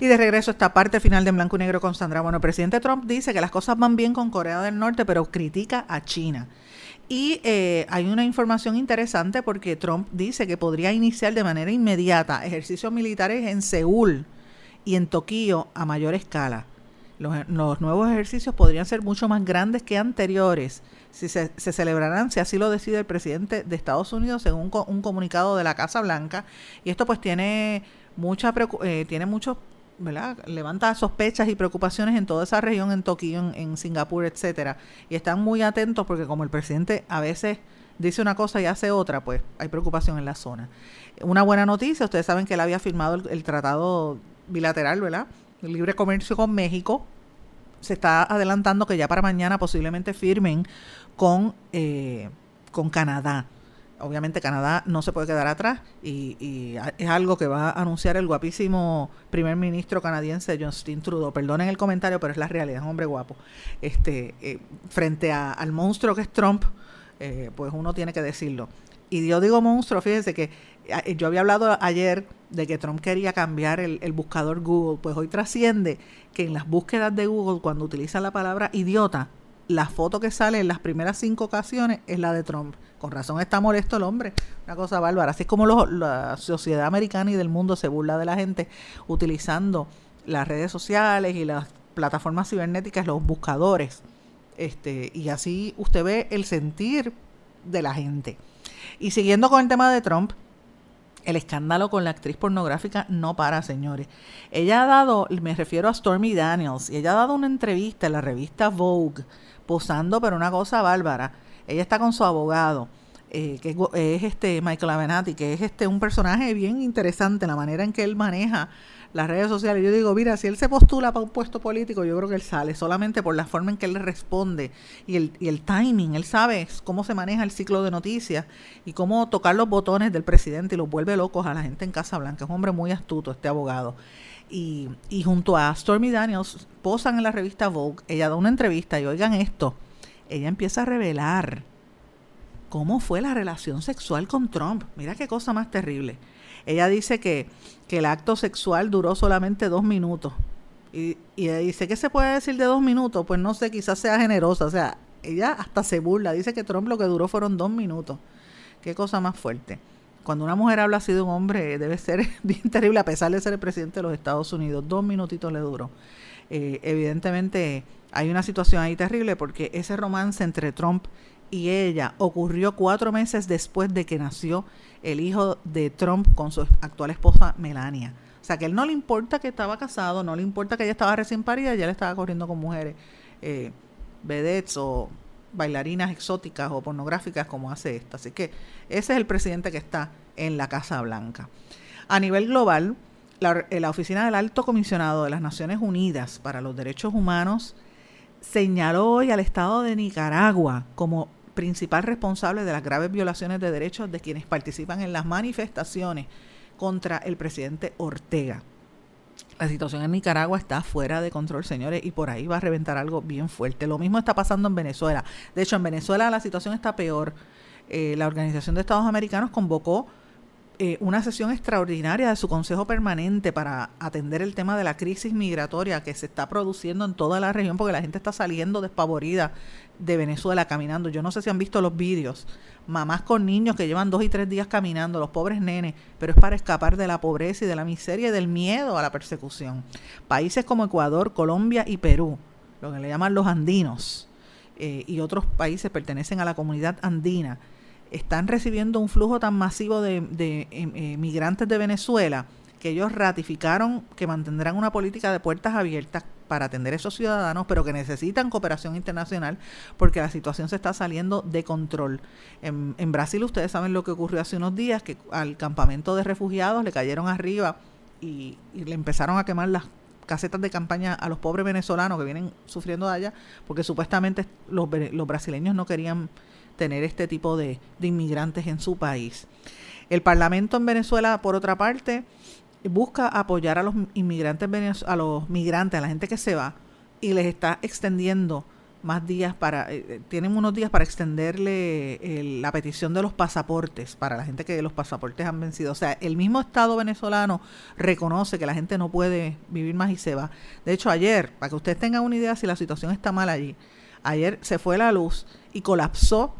Y de regreso esta parte final de Blanco y Negro con Sandra. Bueno, el presidente Trump dice que las cosas van bien con Corea del Norte, pero critica a China. Y eh, hay una información interesante porque Trump dice que podría iniciar de manera inmediata ejercicios militares en Seúl y en Tokio a mayor escala. Los, nuevos ejercicios podrían ser mucho más grandes que anteriores si se, celebrarán, si así lo decide el presidente de Estados Unidos, según un, un comunicado de la Casa Blanca. Y esto pues tiene mucha eh, tiene muchos ¿verdad? levanta sospechas y preocupaciones en toda esa región, en Tokio, en, Singapur, etcétera. Y están muy atentos porque como el presidente a veces dice una cosa y hace otra, pues hay preocupación en la zona. Una buena noticia, ustedes saben que él había firmado el, el tratado bilateral, ¿verdad? El libre comercio con México. Se está adelantando que ya para mañana posiblemente firmen con, eh, con Canadá obviamente Canadá no se puede quedar atrás y, es algo que va a anunciar el guapísimo primer ministro canadiense Justin Trudeau. Perdonen el comentario, pero es la realidad, es un hombre guapo. Este, eh, frente a, al monstruo que es Trump, eh, pues uno tiene que decirlo. Y yo digo monstruo, fíjense que yo había hablado ayer de que Trump quería cambiar el, el buscador Google, pues hoy trasciende que en las búsquedas de Google, cuando utilizan la palabra idiota, la foto que sale en las primeras cinco ocasiones es la de Trump. Con razón está molesto el hombre. Una cosa bárbara. Así es como lo, la sociedad americana y del mundo se burla de la gente utilizando las redes sociales y las plataformas cibernéticas, los buscadores. Este, y así usted ve el sentir de la gente. Y siguiendo con el tema de Trump, el escándalo con la actriz pornográfica no para, señores. Ella ha dado, me refiero a Stormy Daniels, y ella ha dado una entrevista en la revista Vogue, posando pero una cosa bárbara. Ella está con su abogado, eh, que es este Michael Avenatti, que es este un personaje bien interesante, la manera en que él maneja las redes sociales. Yo digo, mira, si él se postula para un puesto político, yo creo que él sale solamente por la forma en que él responde y el, y el timing. Él sabe cómo se maneja el ciclo de noticias y cómo tocar los botones del presidente y los vuelve locos a la gente en Casa Blanca. Es un hombre muy astuto, este abogado. Y, y junto a Stormy Daniels, posan en la revista Vogue, ella da una entrevista y oigan esto, ella empieza a revelar cómo fue la relación sexual con Trump. Mira qué cosa más terrible. Ella dice que, que el acto sexual duró solamente dos minutos. Y, y ella dice, ¿qué se puede decir de dos minutos? Pues no sé, quizás sea generosa. O sea, ella hasta se burla. Dice que Trump lo que duró fueron dos minutos. Qué cosa más fuerte. Cuando una mujer habla así de un hombre, debe ser bien terrible, a pesar de ser el presidente de los Estados Unidos. Dos minutitos le duró. Eh, evidentemente hay una situación ahí terrible porque ese romance entre Trump y ella ocurrió cuatro meses después de que nació el hijo de Trump con su actual esposa Melania. O sea que él no le importa que estaba casado, no le importa que ella estaba recién parida, ya le estaba corriendo con mujeres, eh, vedettes o bailarinas exóticas o pornográficas como hace esta. Así que ese es el presidente que está en la Casa Blanca. A nivel global, la, Oficina del Alto Comisionado de las Naciones Unidas para los Derechos Humanos señaló hoy al Estado de Nicaragua como principal responsable de las graves violaciones de derechos de quienes participan en las manifestaciones contra el presidente Ortega. La situación en Nicaragua está fuera de control, señores, y por ahí va a reventar algo bien fuerte. Lo mismo está pasando en Venezuela. De hecho, en Venezuela la situación está peor. Eh, la Organización de Estados Americanos convocó eh, una sesión extraordinaria de su Consejo Permanente para atender el tema de la crisis migratoria que se está produciendo en toda la región porque la gente está saliendo despavorida de Venezuela caminando. Yo no sé si han visto los vídeos. Mamás con niños que llevan dos y tres días caminando, los pobres nenes, pero es para escapar de la pobreza y de la miseria y del miedo a la persecución. Países como Ecuador, Colombia y Perú, lo que le llaman los andinos, eh, y otros países pertenecen a la comunidad andina están recibiendo un flujo tan masivo de, em, eh, migrantes de Venezuela que ellos ratificaron que mantendrán una política de puertas abiertas para atender a esos ciudadanos, pero que necesitan cooperación internacional porque la situación se está saliendo de control. En, Brasil ustedes saben lo que ocurrió hace unos días, que al campamento de refugiados le cayeron arriba y, le empezaron a quemar las casetas de campaña a los pobres venezolanos que vienen sufriendo de allá, porque supuestamente los brasileños no querían tener este tipo de, inmigrantes en su país. El Parlamento en Venezuela, por otra parte, busca apoyar a los inmigrantes, a los migrantes, a la gente que se va, y les está extendiendo más días para, eh, eh, tienen unos días para extenderle la petición de los pasaportes para la gente que los pasaportes han vencido. O sea, el mismo Estado venezolano reconoce que la gente no puede vivir más y se va. De hecho, ayer, para que ustedes tengan una idea si la situación está mal allí, ayer se fue la luz y colapsó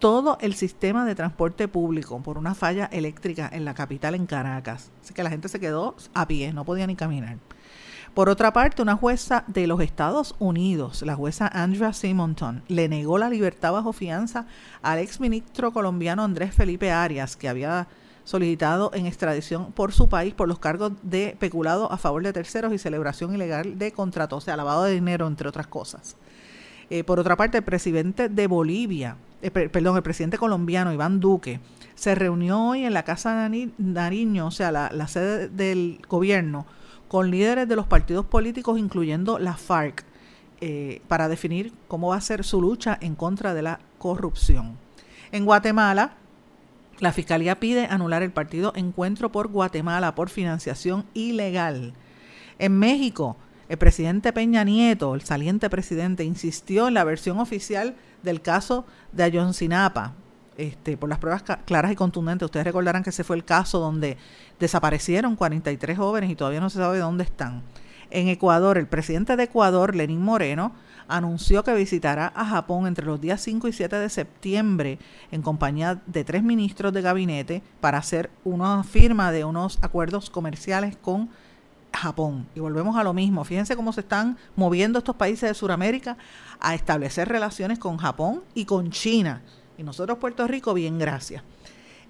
todo el sistema de transporte público por una falla eléctrica en la capital, en Caracas. Así que la gente se quedó a pie, no podía ni caminar. Por otra parte, una jueza de los Estados Unidos, la jueza Andrea Simonton, le negó la libertad bajo fianza al exministro colombiano Andrés Felipe Arias, que había solicitado en extradición por su país por los cargos de peculado a favor de terceros y celebración ilegal de contratos, o sea, lavado de dinero, entre otras cosas. Eh, por otra parte, el presidente de Bolivia, eh, perdón, el presidente colombiano Iván Duque, se reunió hoy en la Casa Nariño, o sea, la, sede del gobierno, con líderes de los partidos políticos, incluyendo la FARC, eh, para definir cómo va a ser su lucha en contra de la corrupción. En Guatemala, la Fiscalía pide anular el partido Encuentro por Guatemala por financiación ilegal. En México, el presidente Peña Nieto, el saliente presidente, insistió en la versión oficial del caso de Ayoncinapa, este, por las pruebas claras y contundentes. Ustedes recordarán que ese fue el caso donde desaparecieron 43 jóvenes y todavía no se sabe dónde están. En Ecuador, el presidente de Ecuador, Lenín Moreno, anunció que visitará a Japón entre los días 5 y 7 de septiembre en compañía de tres ministros de gabinete para hacer una firma de unos acuerdos comerciales con Japón. Y volvemos a lo mismo. Fíjense cómo se están moviendo estos países de Sudamérica a establecer relaciones con Japón y con China. Y nosotros, Puerto Rico, bien, gracias.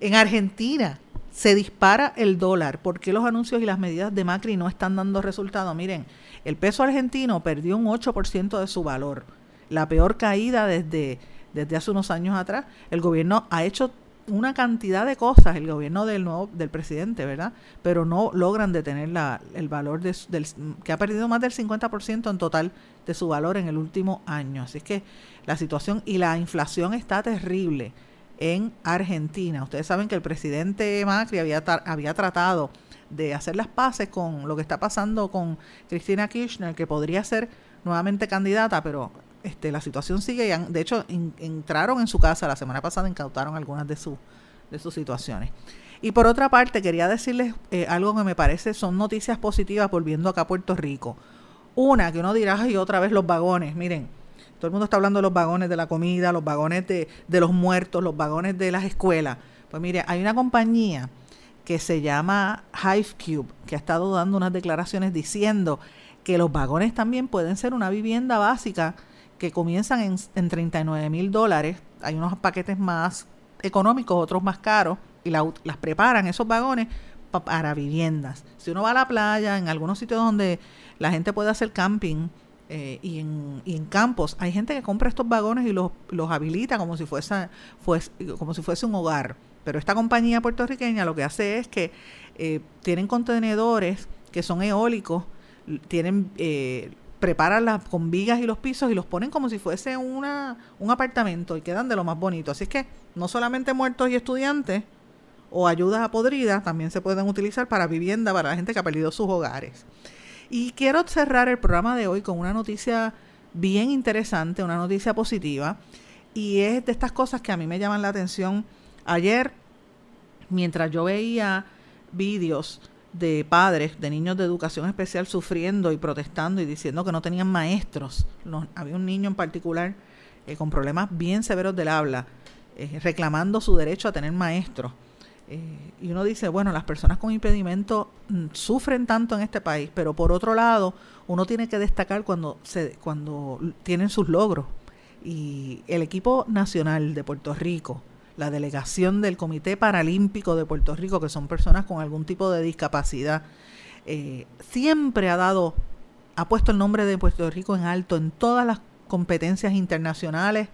En Argentina, se dispara el dólar. ¿Por qué los anuncios y las medidas de Macri no están dando resultado? Miren, el peso argentino perdió un 8% de su valor, la peor caída desde, desde hace unos años atrás. El gobierno ha hecho una cantidad de cosas, el gobierno del nuevo, del presidente, ¿verdad? Pero no logran detener la, el valor de, del, que ha perdido más del 50% en total de su valor en el último año. Así que la situación y la inflación está terrible en Argentina. Ustedes saben que el presidente Macri había, había tratado de hacer las paces con lo que está pasando con Cristina Kirchner, que podría ser nuevamente candidata, pero este, la situación sigue y de hecho entraron en su casa la semana pasada, incautaron algunas de, sus de sus situaciones. Y por otra parte, quería decirles eh, algo que me parece son noticias positivas volviendo acá a Puerto Rico. Una, que uno dirá, y otra vez los vagones, miren, todo el mundo está hablando de los vagones de la comida, los vagones de, los muertos, los vagones de las escuelas. Pues mire, hay una compañía que se llama Hivecube, que ha estado dando unas declaraciones diciendo que los vagones también pueden ser una vivienda básica que comienzan en, en 39 mil dólares. Hay unos paquetes más económicos, otros más caros, y las preparan esos vagones para viviendas. Si uno va a la playa, en algunos sitios donde la gente puede hacer camping, eh, y, en, y, en, campos hay gente que compra estos vagones y los, los habilita como si fuese, fuese, como si fuese un hogar. Pero esta compañía puertorriqueña lo que hace es que eh, tienen contenedores que son eólicos, tienen eh, preparan las con vigas y los pisos y los ponen como si fuese una, un apartamento y quedan de lo más bonito. Así es que no solamente muertos y estudiantes o ayudas a podridas también se pueden utilizar para vivienda para la gente que ha perdido sus hogares. Y quiero cerrar el programa de hoy con una noticia bien interesante, una noticia positiva, y es de estas cosas que a mí me llaman la atención. Ayer, mientras yo veía vídeos de padres, de niños de educación especial sufriendo y protestando y diciendo que no tenían maestros, había un niño en particular eh, con problemas bien severos del habla, eh, reclamando su derecho a tener maestros eh, y uno dice, bueno, las personas con impedimento mm, sufren tanto en este país, pero por otro lado, uno tiene que destacar cuando, se, cuando tienen sus logros. Y el equipo nacional de Puerto Rico, la delegación del Comité Paralímpico de Puerto Rico, que son personas con algún tipo de discapacidad, eh, siempre ha dado, ha puesto el nombre de Puerto Rico en alto en todas las competencias internacionales.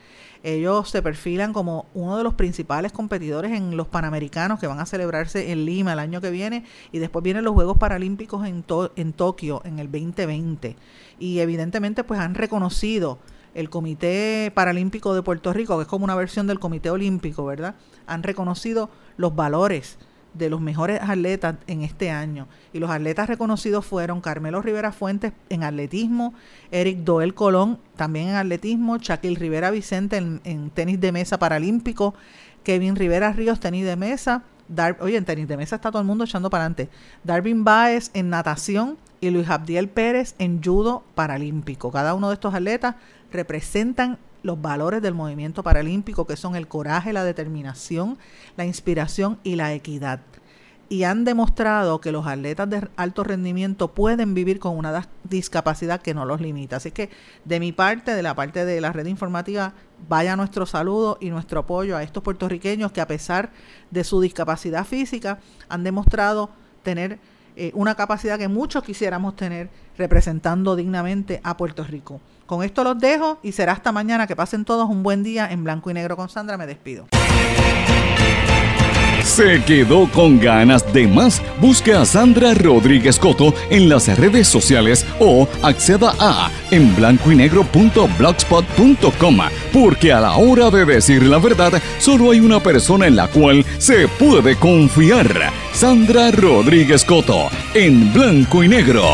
Ellos se perfilan como uno de los principales competidores en los Panamericanos que van a celebrarse en Lima el año que viene y después vienen los Juegos Paralímpicos en, en Tokio en el 2020. Y evidentemente pues han reconocido el Comité Paralímpico de Puerto Rico, que es como una versión del Comité Olímpico, ¿verdad? Han reconocido los valores de los mejores atletas en este año. Y los atletas reconocidos fueron Carmelo Rivera Fuentes en atletismo, Eric Doel Colón también en atletismo, Shaquille Rivera Vicente en, tenis de mesa paralímpico, Kevin Rivera Ríos tenis de mesa, oye, en tenis de mesa está todo el mundo echando para adelante, Darwin Baez en natación y Luis Abdiel Pérez en judo paralímpico. Cada uno de estos atletas representan los valores del movimiento paralímpico, que son el coraje, la determinación, la inspiración y la equidad. Y han demostrado que los atletas de alto rendimiento pueden vivir con una discapacidad que no los limita. Así que de mi parte, de la parte de la red informativa, vaya nuestro saludo y nuestro apoyo a estos puertorriqueños que a pesar de su discapacidad física han demostrado tener eh, una capacidad que muchos quisiéramos tener representando dignamente a Puerto Rico. Con esto los dejo y será hasta mañana. Que pasen todos un buen día en blanco y negro con Sandra. Me despido. ¿Se quedó con ganas de más? Busque a Sandra Rodríguez Coto en las redes sociales o acceda a en blanco y porque a la hora de decir la verdad solo hay una persona en la cual se puede confiar. Sandra Rodríguez Coto en blanco y negro.